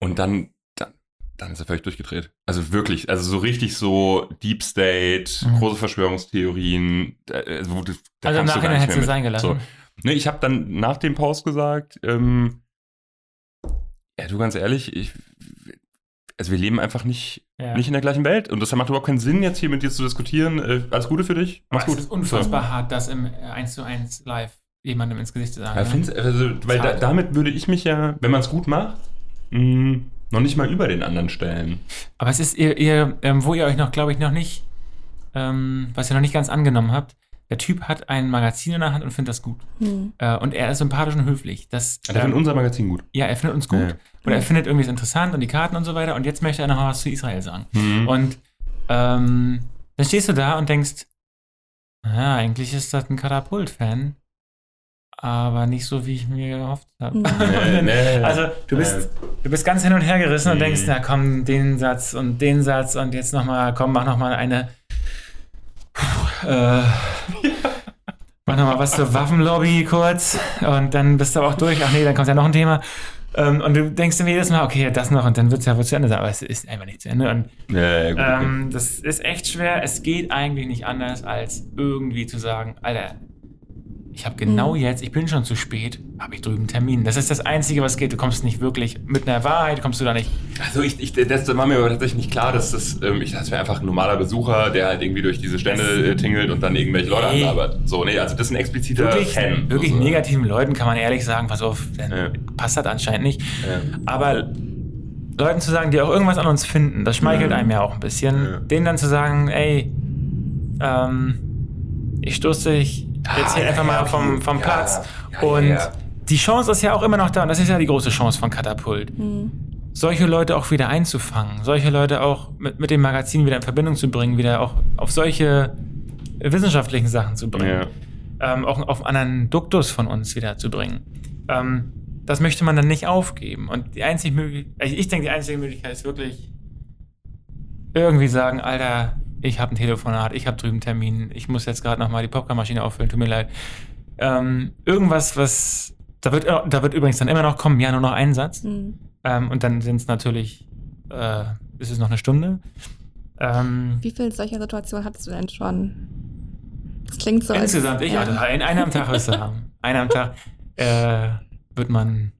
Und dann, dann, dann ist er völlig durchgedreht. Also wirklich, also so richtig so Deep State, Mhm. große Verschwörungstheorien. Da, also, da also im Nachhinein hättest du sein gelassen. So. Ne, ich habe dann nach dem Post gesagt, ähm, ja, du ganz ehrlich, ich, also wir leben einfach nicht, Ja. nicht in der gleichen Welt. Und das macht überhaupt keinen Sinn, jetzt hier mit dir zu diskutieren. Äh, alles Gute für dich. Mach's es gut. ist unfassbar hart, das im 1 zu 1 live jemandem ins Gesicht zu sagen. Ja, ne? also, weil da, damit würde ich mich ja, wenn man es gut macht, mh, noch nicht mal über den anderen stellen. Aber es ist ihr, ihr ähm, wo ihr euch noch, glaube ich, noch nicht, ähm, was ihr noch nicht ganz angenommen habt, der Typ hat ein Magazin in der Hand und findet das gut. Hm. Äh, und er ist sympathisch und höflich. Das, finde ähm, unser Magazin gut. ja, er findet uns gut. Ja. Oder er findet irgendwie es interessant und die Karten und so weiter. Und jetzt möchte er noch mal was zu Israel sagen. Mhm. Und ähm, dann stehst du da und denkst, ja, eigentlich ist das ein Katapult-Fan. Aber nicht so, wie ich mir gehofft habe. Mhm. (laughs) Nee, nee. Also du bist, du bist ganz hin und her gerissen und Mhm. denkst, na komm, den Satz und den Satz und jetzt nochmal, komm, mach nochmal eine. Puh, äh, (laughs) mach nochmal was zur Waffenlobby kurz und dann bist du aber auch durch. Ach nee, dann kommt ja noch ein Thema. Ähm, und du denkst dir jedes Mal, okay, das noch und dann wird es ja wohl zu Ende sein. Aber es ist einfach nicht zu Ende. Und ja, ja, gut, okay. ähm, das ist echt schwer. Es geht eigentlich nicht anders, als irgendwie zu sagen, Alter, ich habe genau Mhm. jetzt, ich bin schon zu spät, habe ich drüben einen Termin. Das ist das Einzige, was geht. Du kommst nicht wirklich mit einer Wahrheit, kommst du da nicht. Also ich, ich, das war mir aber tatsächlich nicht klar, dass das, ähm, ich dachte, das wäre einfach ein normaler Besucher, der halt irgendwie durch diese Stände äh, tingelt und dann irgendwelche Leute Nee. anlabert. So, nee, also das ist ein expliziter Wirklich, Fan. wirklich sozusagen. negativen Leuten kann man ehrlich sagen, pass auf, dann Ja. passt das anscheinend nicht. Ja. Aber Leuten zu sagen, die auch irgendwas an uns finden, das schmeichelt Ja. einem ja auch ein bisschen. Ja. Denen dann zu sagen, ey, ähm, ich stoße dich jetzt Ah, ja, einfach mal okay. vom, vom Platz. und die Chance ist ja auch immer noch da. Und das ist ja die große Chance von Katapult. Hm. Solche Leute auch wieder einzufangen. Solche Leute auch mit, mit dem Magazin wieder in Verbindung zu bringen. Wieder auch auf solche wissenschaftlichen Sachen zu bringen Ja. ähm, auch auf einen anderen Duktus von uns wieder zu bringen. Ähm, das möchte man dann nicht aufgeben. Und die einzige Möglichkeit, also ich denke, die einzige Möglichkeit ist wirklich irgendwie sagen, Alter, ich habe ein Telefonat, ich habe drüben einen Termin, ich muss jetzt gerade nochmal die Popcornmaschine auffüllen, tut mir leid. Ähm, irgendwas, was, da wird, da wird übrigens dann immer noch kommen, ja, nur noch ein Satz. Mhm. Ähm, und dann sind es natürlich, äh, ist es noch eine Stunde. Ähm, Wie viele solcher Situationen hattest du denn schon? Das klingt so. als- insgesamt, ich, ja. also in einem am Tag wirst du haben. Einer am Tag äh, wird, man,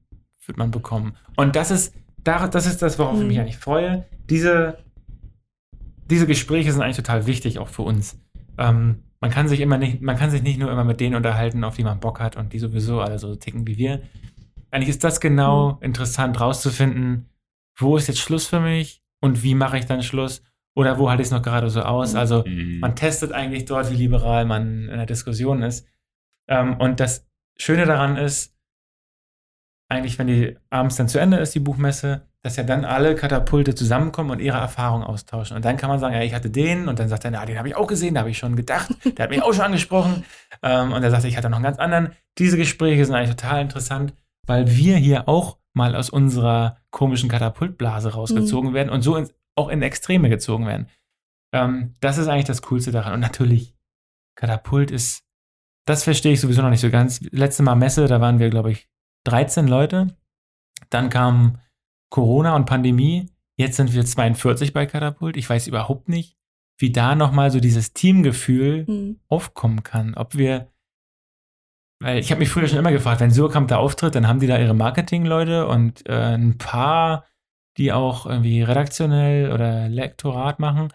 wird man bekommen. Und das ist, da- das ist das, worauf ich Mhm. mich eigentlich freue. Diese, diese Gespräche sind eigentlich total wichtig, auch für uns. Ähm, man kann sich immer nicht, man kann sich nicht nur immer mit denen unterhalten, auf die man Bock hat und die sowieso alle so ticken wie wir. Eigentlich ist das genau interessant, rauszufinden, wo ist jetzt Schluss für mich und wie mache ich dann Schluss oder wo halte ich es noch gerade so aus. Mhm. Also Mhm. man testet eigentlich dort, wie liberal man in der Diskussion ist. Ähm, und das Schöne daran ist, eigentlich, wenn die abends dann zu Ende ist, die Buchmesse, dass ja dann alle Katapulte zusammenkommen und ihre Erfahrungen austauschen. Und dann kann man sagen, ja, ich hatte den und dann sagt er, na, den habe ich auch gesehen, da habe ich schon gedacht, der hat mich auch schon angesprochen. Ähm, und er sagt, ich hatte noch einen ganz anderen. Diese Gespräche sind eigentlich total interessant, weil wir hier auch mal aus unserer komischen Katapultblase rausgezogen werden und so ins, auch in Extreme gezogen werden. Ähm, das ist eigentlich das Coolste daran. Und natürlich, Katapult ist, das verstehe ich sowieso noch nicht so ganz. Letzte Mal Messe, da waren wir, glaube ich, 13 Leute. Dann kam Corona und Pandemie. Jetzt sind wir 42 bei Katapult. Ich weiß überhaupt nicht, wie da nochmal so dieses Teamgefühl Mhm. aufkommen kann. Ob wir, weil ich habe mich früher schon immer gefragt, wenn Surkamp da auftritt, dann haben die da ihre Marketingleute und äh, ein paar, die auch irgendwie redaktionell oder Lektorat machen.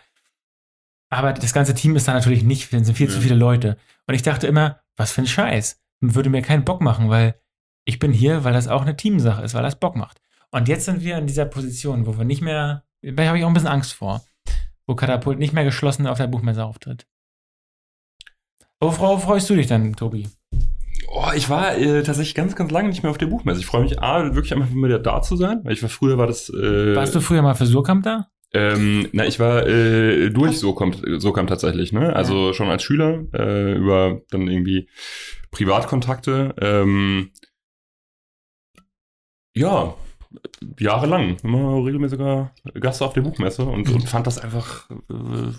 Aber das ganze Team ist da natürlich nicht, denn es sind viel zu Ja. viele Leute. Und ich dachte immer, was für ein Scheiß. Würde mir keinen Bock machen, weil ich bin hier, weil das auch eine Teamsache ist, weil das Bock macht. Und jetzt sind wir in dieser Position, wo wir nicht mehr, da habe ich auch ein bisschen Angst vor, wo Katapult nicht mehr geschlossen auf der Buchmesse auftritt. Worauf freust du dich dann, Tobi? Oh, ich war äh, tatsächlich ganz, ganz lange nicht mehr auf der Buchmesse. Ich freue mich A, wirklich einfach wieder da zu sein, weil ich war früher war das. Äh, Warst du früher mal für Surkamp da? Ähm, na, ich war äh, durch so kam tatsächlich, ne? Also schon als Schüler äh, über dann irgendwie Privatkontakte. Ähm, ja, jahrelang immer regelmäßiger Gast auf der Buchmesse und, und fand das einfach äh,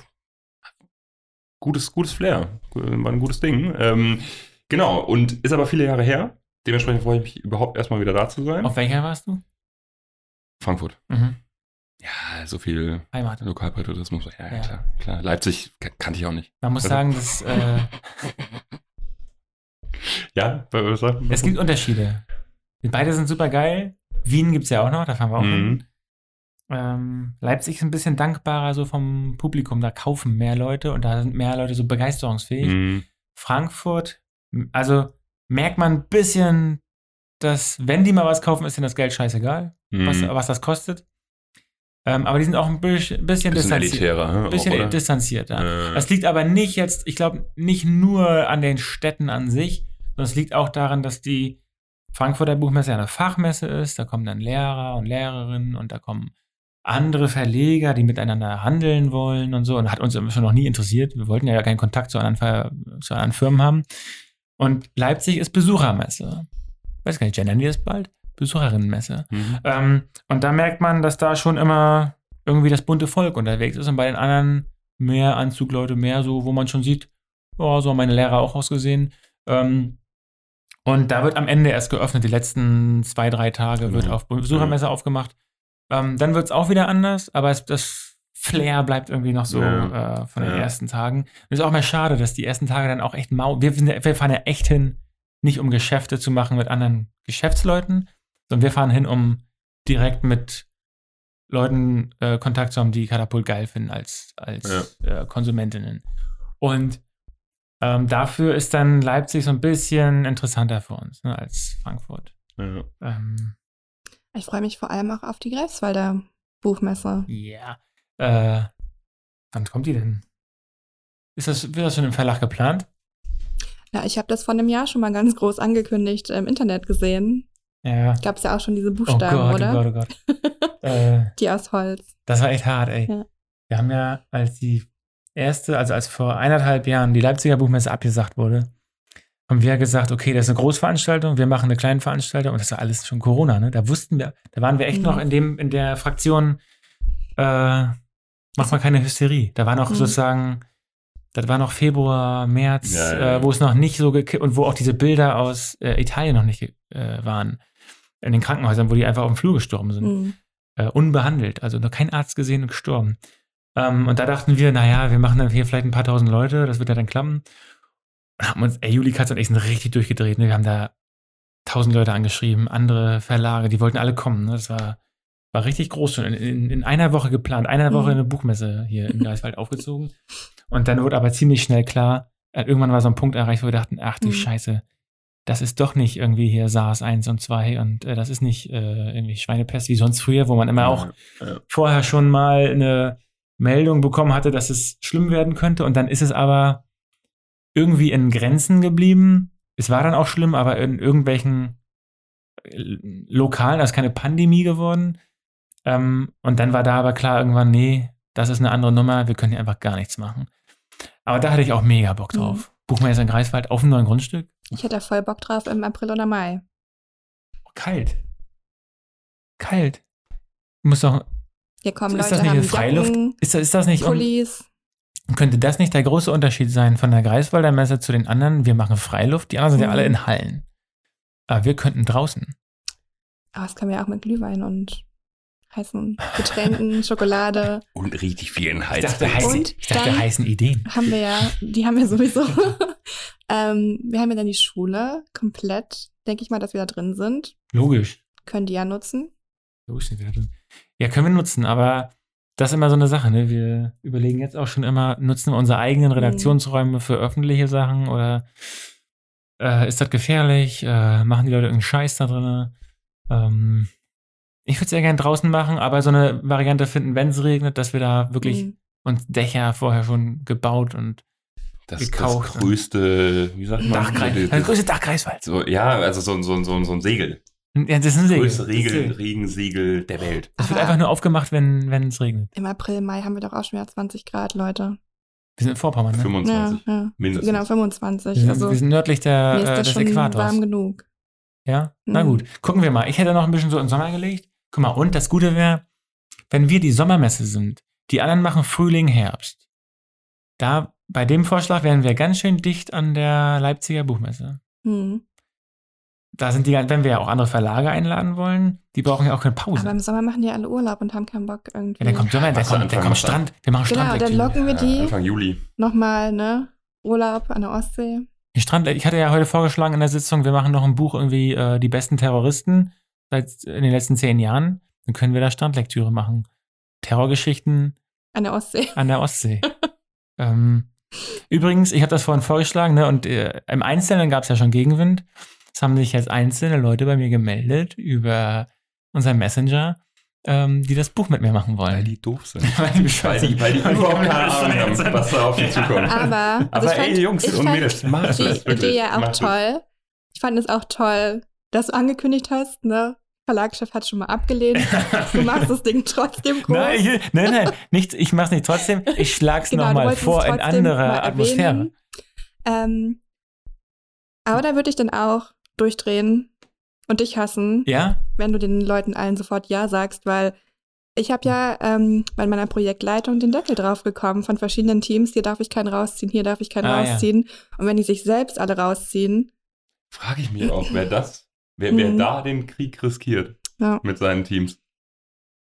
gutes gutes Flair, war ein gutes Ding. Ähm, genau und ist aber viele Jahre her. Dementsprechend freue ich mich überhaupt erstmal wieder da zu sein. Auf welcher warst du? Frankfurt. Mhm. Ja, so viel Heimat. Lokalpatriotismus. Ja, ja, Ja. klar, klar. Leipzig kan- kannte ich auch nicht. Man muss Also- sagen, dass, äh, (laughs) Ja, was sagt es gibt Unterschiede. Beide sind super geil. Wien gibt es ja auch noch, da fahren wir auch hin. Mhm. Ähm, Leipzig ist ein bisschen dankbarer so vom Publikum. Da kaufen mehr Leute und da sind mehr Leute so begeisterungsfähig. Mhm. Frankfurt, also merkt man ein bisschen, dass, wenn die mal was kaufen, ist ihnen das Geld scheißegal, was, Mhm. was das kostet. Ähm, aber die sind auch ein bisschen, bisschen, distanziert. ne? bisschen oder? distanziert, ja. Äh, Das liegt aber nicht jetzt, ich glaube, nicht nur an den Städten an sich, sondern es liegt auch daran, dass die Frankfurter Buchmesse ja eine Fachmesse ist. Da kommen dann Lehrer und Lehrerinnen und da kommen andere Verleger, die miteinander handeln wollen und so. Und hat uns schon noch nie interessiert. Wir wollten ja keinen Kontakt zu anderen, zu anderen Firmen haben. Und Leipzig ist Besuchermesse. Weiß gar nicht, gendern die das bald? Besucherinnenmesse. mhm. Ähm, und da merkt man, dass da schon immer irgendwie das bunte Volk unterwegs ist und bei den anderen mehr Anzugleute, mehr so, wo man schon sieht, oh, so haben meine Lehrer auch ausgesehen. Ähm, und da wird am Ende erst geöffnet, die letzten zwei, drei Tage wird Genau. auf Besuchermesse aufgemacht. Ähm, dann wird es auch wieder anders, aber es, das Flair bleibt irgendwie noch so Ja. äh, von den Ja. ersten Tagen. Und ist auch mal schade, dass die ersten Tage dann auch echt mau. Wir, ja- wir fahren ja echt hin, nicht um Geschäfte zu machen mit anderen Geschäftsleuten, sondern wir fahren hin, um direkt mit Leuten äh, Kontakt zu haben, die Katapult geil finden als, als äh, Konsumentinnen. Und ähm, dafür ist dann Leipzig so ein bisschen interessanter für uns ne, als Frankfurt. ja. Ähm, Ich freue mich vor allem auch auf die Greifswalder Buchmesse. Ja. Äh, wann kommt die denn? Ist das, wird das schon im Verlag geplant? Ja, ich habe das vor einem Jahr schon mal ganz groß angekündigt im Internet gesehen. Ja. Gab es ja auch schon diese Oh Buchstaben, Gott, oder? oh Gott, oh Gott. (laughs) äh, Die aus Holz. das war echt hart, ey. Ja. Wir haben ja, als die erste, also als vor eineinhalb Jahren die Leipziger Buchmesse abgesagt wurde, haben wir gesagt, okay, das ist eine Großveranstaltung, wir machen eine kleine Veranstaltung und das war alles schon Corona, ne? Da wussten wir, da waren wir echt Mhm. noch in dem, in der Fraktion, äh, mach mal keine Hysterie. Da war noch Mhm. sozusagen, das war noch Februar, März, Ja, ja. Äh, wo es noch nicht so gekippt und wo auch diese Bilder aus äh, Italien noch nicht äh, waren. In den Krankenhäusern, wo die einfach auf dem Flur gestorben sind Mhm. äh, unbehandelt, also noch kein Arzt gesehen und gestorben. Ähm, und da dachten wir, naja, wir machen dann hier vielleicht ein paar tausend Leute, das wird ja dann klappen. Und haben uns, ey, Juli Katz und ich sind richtig durchgedreht. Ne? Wir haben da tausend Leute angeschrieben, andere Verlage, die wollten alle kommen. Ne? Das war, war richtig groß schon. In, in, in einer Woche geplant, einer Woche Mhm. eine Buchmesse hier in (laughs) Greifswald aufgezogen. Und dann wurde aber ziemlich schnell klar, äh, irgendwann war so ein Punkt erreicht, wo wir dachten, ach du Mhm. Scheiße, das ist doch nicht irgendwie hier SARS 1 und 2 und äh, das ist nicht äh, irgendwie Schweinepest wie sonst früher, wo man immer auch Ja. vorher schon mal eine Meldung bekommen hatte, dass es schlimm werden könnte. Und dann ist es aber irgendwie in Grenzen geblieben. Es war dann auch schlimm, aber in irgendwelchen äh, Lokalen, also keine Pandemie geworden. Ähm, und dann war da aber klar irgendwann, nee, das ist eine andere Nummer, wir können hier einfach gar nichts machen. Aber da hatte ich auch mega Bock drauf. Buchen wir jetzt in Greifswald auf einem neuen Grundstück. Ich hätte voll Bock drauf im April oder Mai. Kalt. Kalt. Muss doch, Hier kommen ist Leute, das nicht haben Freiluft? Jacken, Ist, das- ist das nicht um, Pullis. Könnte das nicht der große Unterschied sein von der Greifswalder Messe zu den anderen? Wir machen Freiluft, die anderen sind ja Mhm. alle in Hallen. Aber wir könnten draußen. Aber das können wir auch mit Glühwein und heißen Getränken, (laughs) Schokolade. Und richtig viel Ich Inhalt. dachte, heißen, Und ich dachte dann- heißen Ideen. Haben wir ja, die haben wir sowieso. (laughs) ähm, wir haben ja dann die Schule komplett, denke ich mal, dass wir da drin sind. Logisch. Können die ja nutzen. Drin. Ja, können wir nutzen, aber das ist immer so eine Sache. Ne? Wir überlegen jetzt auch schon immer, nutzen wir unsere eigenen Redaktionsräume für öffentliche Sachen oder äh, ist das gefährlich? Äh, machen die Leute irgendeinen Scheiß da drin? Ähm, ich würde es sehr gerne draußen machen, aber so eine Variante finden, wenn es regnet, dass wir da wirklich Mhm. uns Dächer vorher schon gebaut und Das ist das gekauft. größte, wie sagt man? Dachkreis. Das- Das größte Dachkreiswald. So, ja, also so, so, so, so ein Segel. Ja, das ist ein Segel. Größte Segel. Regensegel der Welt. Das wird Aber einfach nur aufgemacht, wenn wenn es regnet. Im April, Mai haben wir doch auch schon wieder 20 Grad, Leute. Wir sind in Vorpommern, ne? 25. Ja, ja. Mindestens. Genau, Wir 25. sind, Also wir sind nördlich der, mir ist äh, das des schon Äquators. warm genug. Ja, na Mhm. gut. Gucken wir mal. Ich hätte noch ein bisschen so in den Sommer gelegt. Guck mal, und das Gute wäre, wenn wir die Sommermesse sind, die anderen machen Frühling, Herbst. Da, bei dem Vorschlag wären wir ganz schön dicht an der Leipziger Buchmesse. Hm. Da sind die, wenn wir ja auch andere Verlage einladen wollen, die brauchen ja auch keine Pause. Aber im Sommer machen die alle Urlaub und haben keinen Bock irgendwie. ja, dann kommt Sommer, dann kommt, dann kommt. Strand. Wir machen genau, dann Strandlektüre. locken wir Ja, die Anfang Juli. nochmal, ne? Urlaub an der Ostsee. Die Strand, ich hatte ja heute vorgeschlagen in der Sitzung, wir machen noch ein Buch irgendwie äh, die besten Terroristen seit in den letzten zehn Jahren. Dann können wir da Strandlektüre machen. Terrorgeschichten An der Ostsee. an der Ostsee. (laughs) ähm, übrigens, ich habe das vorhin vorgeschlagen, ne, und äh, im Einzelnen gab es ja schon Gegenwind. Es haben sich jetzt einzelne Leute bei mir gemeldet über unseren Messenger, ähm, die das Buch mit mir machen Weil wollen. die doof sind. (laughs) Weil die Weil die, weil die sind. überhaupt keine Ahnung haben, sind. was da auf die Ja. zukommt. Aber, also Aber fand, ey, Jungs ich und fand Mädels, macht das. die wirklich. Idee ja auch toll. Ich fand es auch toll, dass du angekündigt hast, ne? Verlagschef hat schon mal abgelehnt. Du (laughs) machst das Ding trotzdem groß. Nein, ich, nein, nein, (laughs) nicht, ich mach's nicht trotzdem. Ich schlag's Genau, nochmal vor in anderer Atmosphäre. Ähm, aber da würde ich dann auch durchdrehen und dich hassen, Ja? wenn du den Leuten allen sofort Ja sagst, weil ich habe ja ähm, bei meiner Projektleitung den Deckel drauf bekommen von verschiedenen Teams. Hier darf ich keinen rausziehen, hier darf ich keinen Ah, ja. rausziehen. Und wenn die sich selbst alle rausziehen, Frage ich mich auch, wer das, wer, wer Mhm. da den Krieg riskiert ja. mit seinen Teams.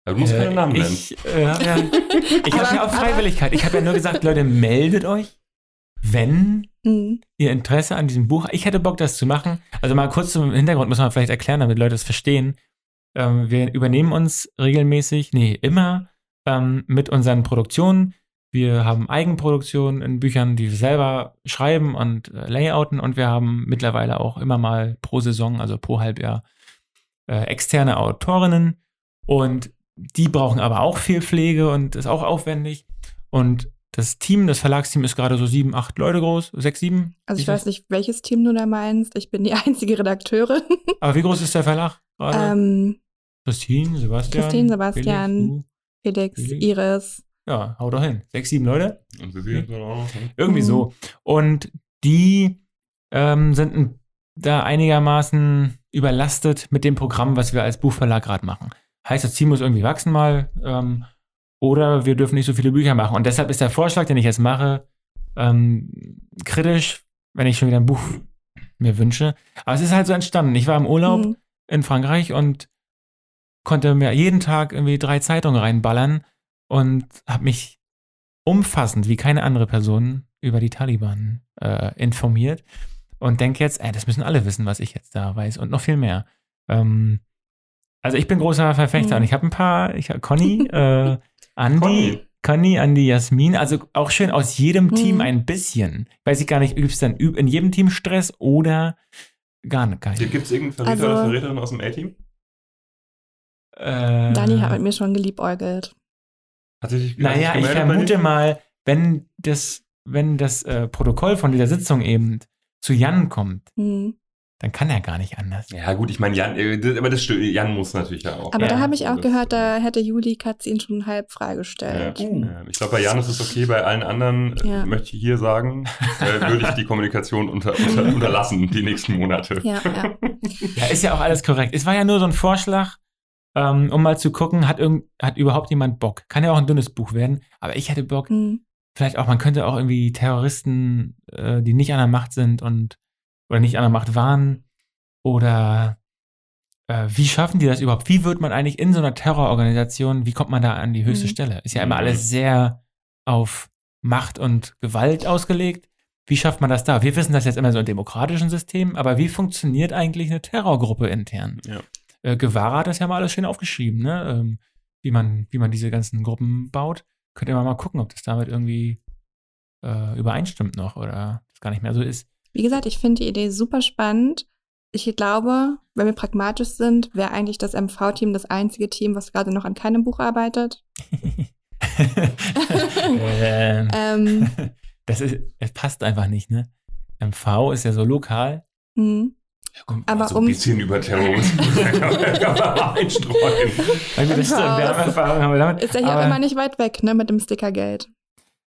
Du musst keine Namen nennen. Ich, äh, ja. ich habe ja auch aber- Freiwilligkeit. Ich habe ja nur gesagt, Leute, meldet euch, wenn Mhm. ihr Interesse an diesem Buch. Ich hätte Bock, das zu machen. Also mal kurz zum Hintergrund muss man vielleicht erklären, damit Leute es verstehen. Ähm, wir übernehmen uns regelmäßig, nee, immer ähm, mit unseren Produktionen. Wir haben Eigenproduktionen in Büchern, die wir selber schreiben und äh, layouten und wir haben mittlerweile auch immer mal pro Saison, also pro Halbjahr, äh, externe Autorinnen und die brauchen aber auch viel Pflege und ist auch aufwendig. Und das Team, das Verlagsteam ist gerade so sieben, acht Leute groß, sechs, sieben. Also ich weiß nicht, welches Team du da meinst. Ich bin die (laughs) einzige Redakteurin. Aber wie groß ist der Verlag gerade? ähm, Christine, Sebastian. Christine, Sebastian. Felix, Felix, Felix? Iris. Ja, hau doch hin. Sechs, sieben Leute? Und sie sehen es auch. ne? Irgendwie Mhm. so. Und die ähm, sind da einigermaßen überlastet mit dem Programm, was wir als Buchverlag gerade machen. Heißt, das Team muss irgendwie wachsen mal ähm, oder wir dürfen nicht so viele Bücher machen. Und deshalb ist der Vorschlag, den ich jetzt mache, ähm, kritisch, wenn ich schon wieder ein Buch mir wünsche. Aber es ist halt so entstanden. Ich war im Urlaub Mhm. in Frankreich und konnte mir jeden Tag irgendwie drei Zeitungen reinballern und habe mich umfassend wie keine andere Person über die Taliban äh, informiert und denke jetzt, ey, das müssen alle wissen, was ich jetzt da weiß und noch viel mehr. Ähm, also ich bin großer Verfechter Mhm. und ich habe ein paar, ich habe Conny, (laughs) äh, Andi, Conny. Conny, Andi, Jasmin, also auch schön aus jedem Mhm. Team ein bisschen. Weiß ich gar nicht, gibt es dann in jedem Team Stress oder gar nicht? Gar nicht. Gibt es irgendeinen Verräter Also- oder Verräterin aus dem A-Team? Äh, Dani hat mit mir schon geliebäugelt. Hat sich Naja, ich vermute mal, wenn das, wenn das äh, Protokoll von dieser Sitzung eben zu Jan kommt, Mhm. Dann kann er gar nicht anders. Ja, gut, ich meine, Jan, äh, aber das stimmt, Jan muss natürlich ja auch. Aber Ja, da habe ich auch gehört, da hätte Juli Katz ihn schon halb freigestellt. ja. Ich glaube, bei Jan ist es okay, bei allen anderen, äh, Ja. möchte ich hier sagen, äh, würde ich die Kommunikation unter, unter, (laughs) unterlassen, die nächsten Monate. Ja, ja. Ja, ist ja auch alles korrekt. Es war ja nur so ein Vorschlag, ähm, um mal zu gucken, hat, irgend, hat überhaupt jemand Bock? Kann ja auch ein dünnes Buch werden, aber ich hätte Bock, Mhm. vielleicht auch, man könnte auch irgendwie Terroristen, äh, die nicht an der Macht sind und oder nicht an der Macht waren, oder äh, wie schaffen die das überhaupt? Wie wird man eigentlich in so einer Terrororganisation, wie kommt man da an die höchste Mhm. Stelle? Ist ja immer Mhm. alles sehr auf Macht und Gewalt ausgelegt. Wie schafft man das da? Wir wissen das jetzt immer so in demokratischen Systemen, aber wie funktioniert eigentlich eine Terrorgruppe intern? Ja. Äh, Guevara hat das ja mal alles schön aufgeschrieben, ne? Ähm, wie, man, wie man diese ganzen Gruppen baut. Könnt ihr mal, mal gucken, ob das damit irgendwie äh, übereinstimmt noch oder das gar nicht mehr so ist. Wie gesagt, ich finde die Idee super spannend. Ich glaube, wenn wir pragmatisch sind, wäre eigentlich das MV-Team das einzige Team, was gerade noch an keinem Buch arbeitet. (laughs) ähm, Ähm, (laughs) das ist, es passt einfach nicht, ne? MV ist ja so lokal. hm. Aber so ein um- bisschen über Terrorismus (laughs) kann man mal einstreuen. Wir, das MV stimmt, wir haben ist- Erfahrung haben wir damit. ist ja hier auch aber, immer nicht weit weg, ne, mit dem Stickergeld.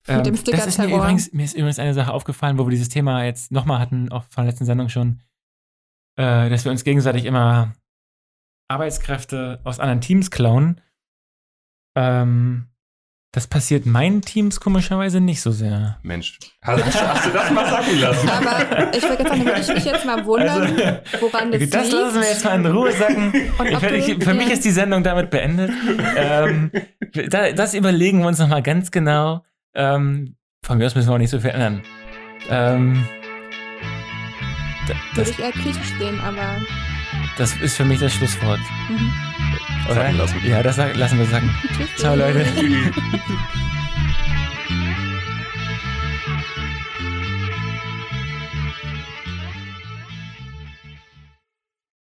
Ähm, dem das ist mir übrigens, mir ist übrigens eine Sache aufgefallen, wo wir dieses Thema jetzt nochmal hatten, auch von der letzten Sendung schon, äh, dass wir uns gegenseitig immer Arbeitskräfte aus anderen Teams klauen. Ähm, das passiert meinen Teams komischerweise nicht so sehr. Mensch, hast, hast du das mal sacken lassen? Aber ich würde jetzt sagen, würde ich mich jetzt mal wundern, Also, woran das, das liegt. lassen wir jetzt mal in Ruhe sacken. Für mich ist die Sendung damit beendet. ähm, da, das überlegen wir uns nochmal ganz genau. Ähm, von mir aus müssen wir auch nicht so viel ändern. Ähm, da- Würde das, ich eher kritisch sehen, aber das ist für mich das Schlusswort. mhm. Oder? Sacken lassen. Ja, das lassen wir sagen. Tschüss. Ciao, Leute. (laughs)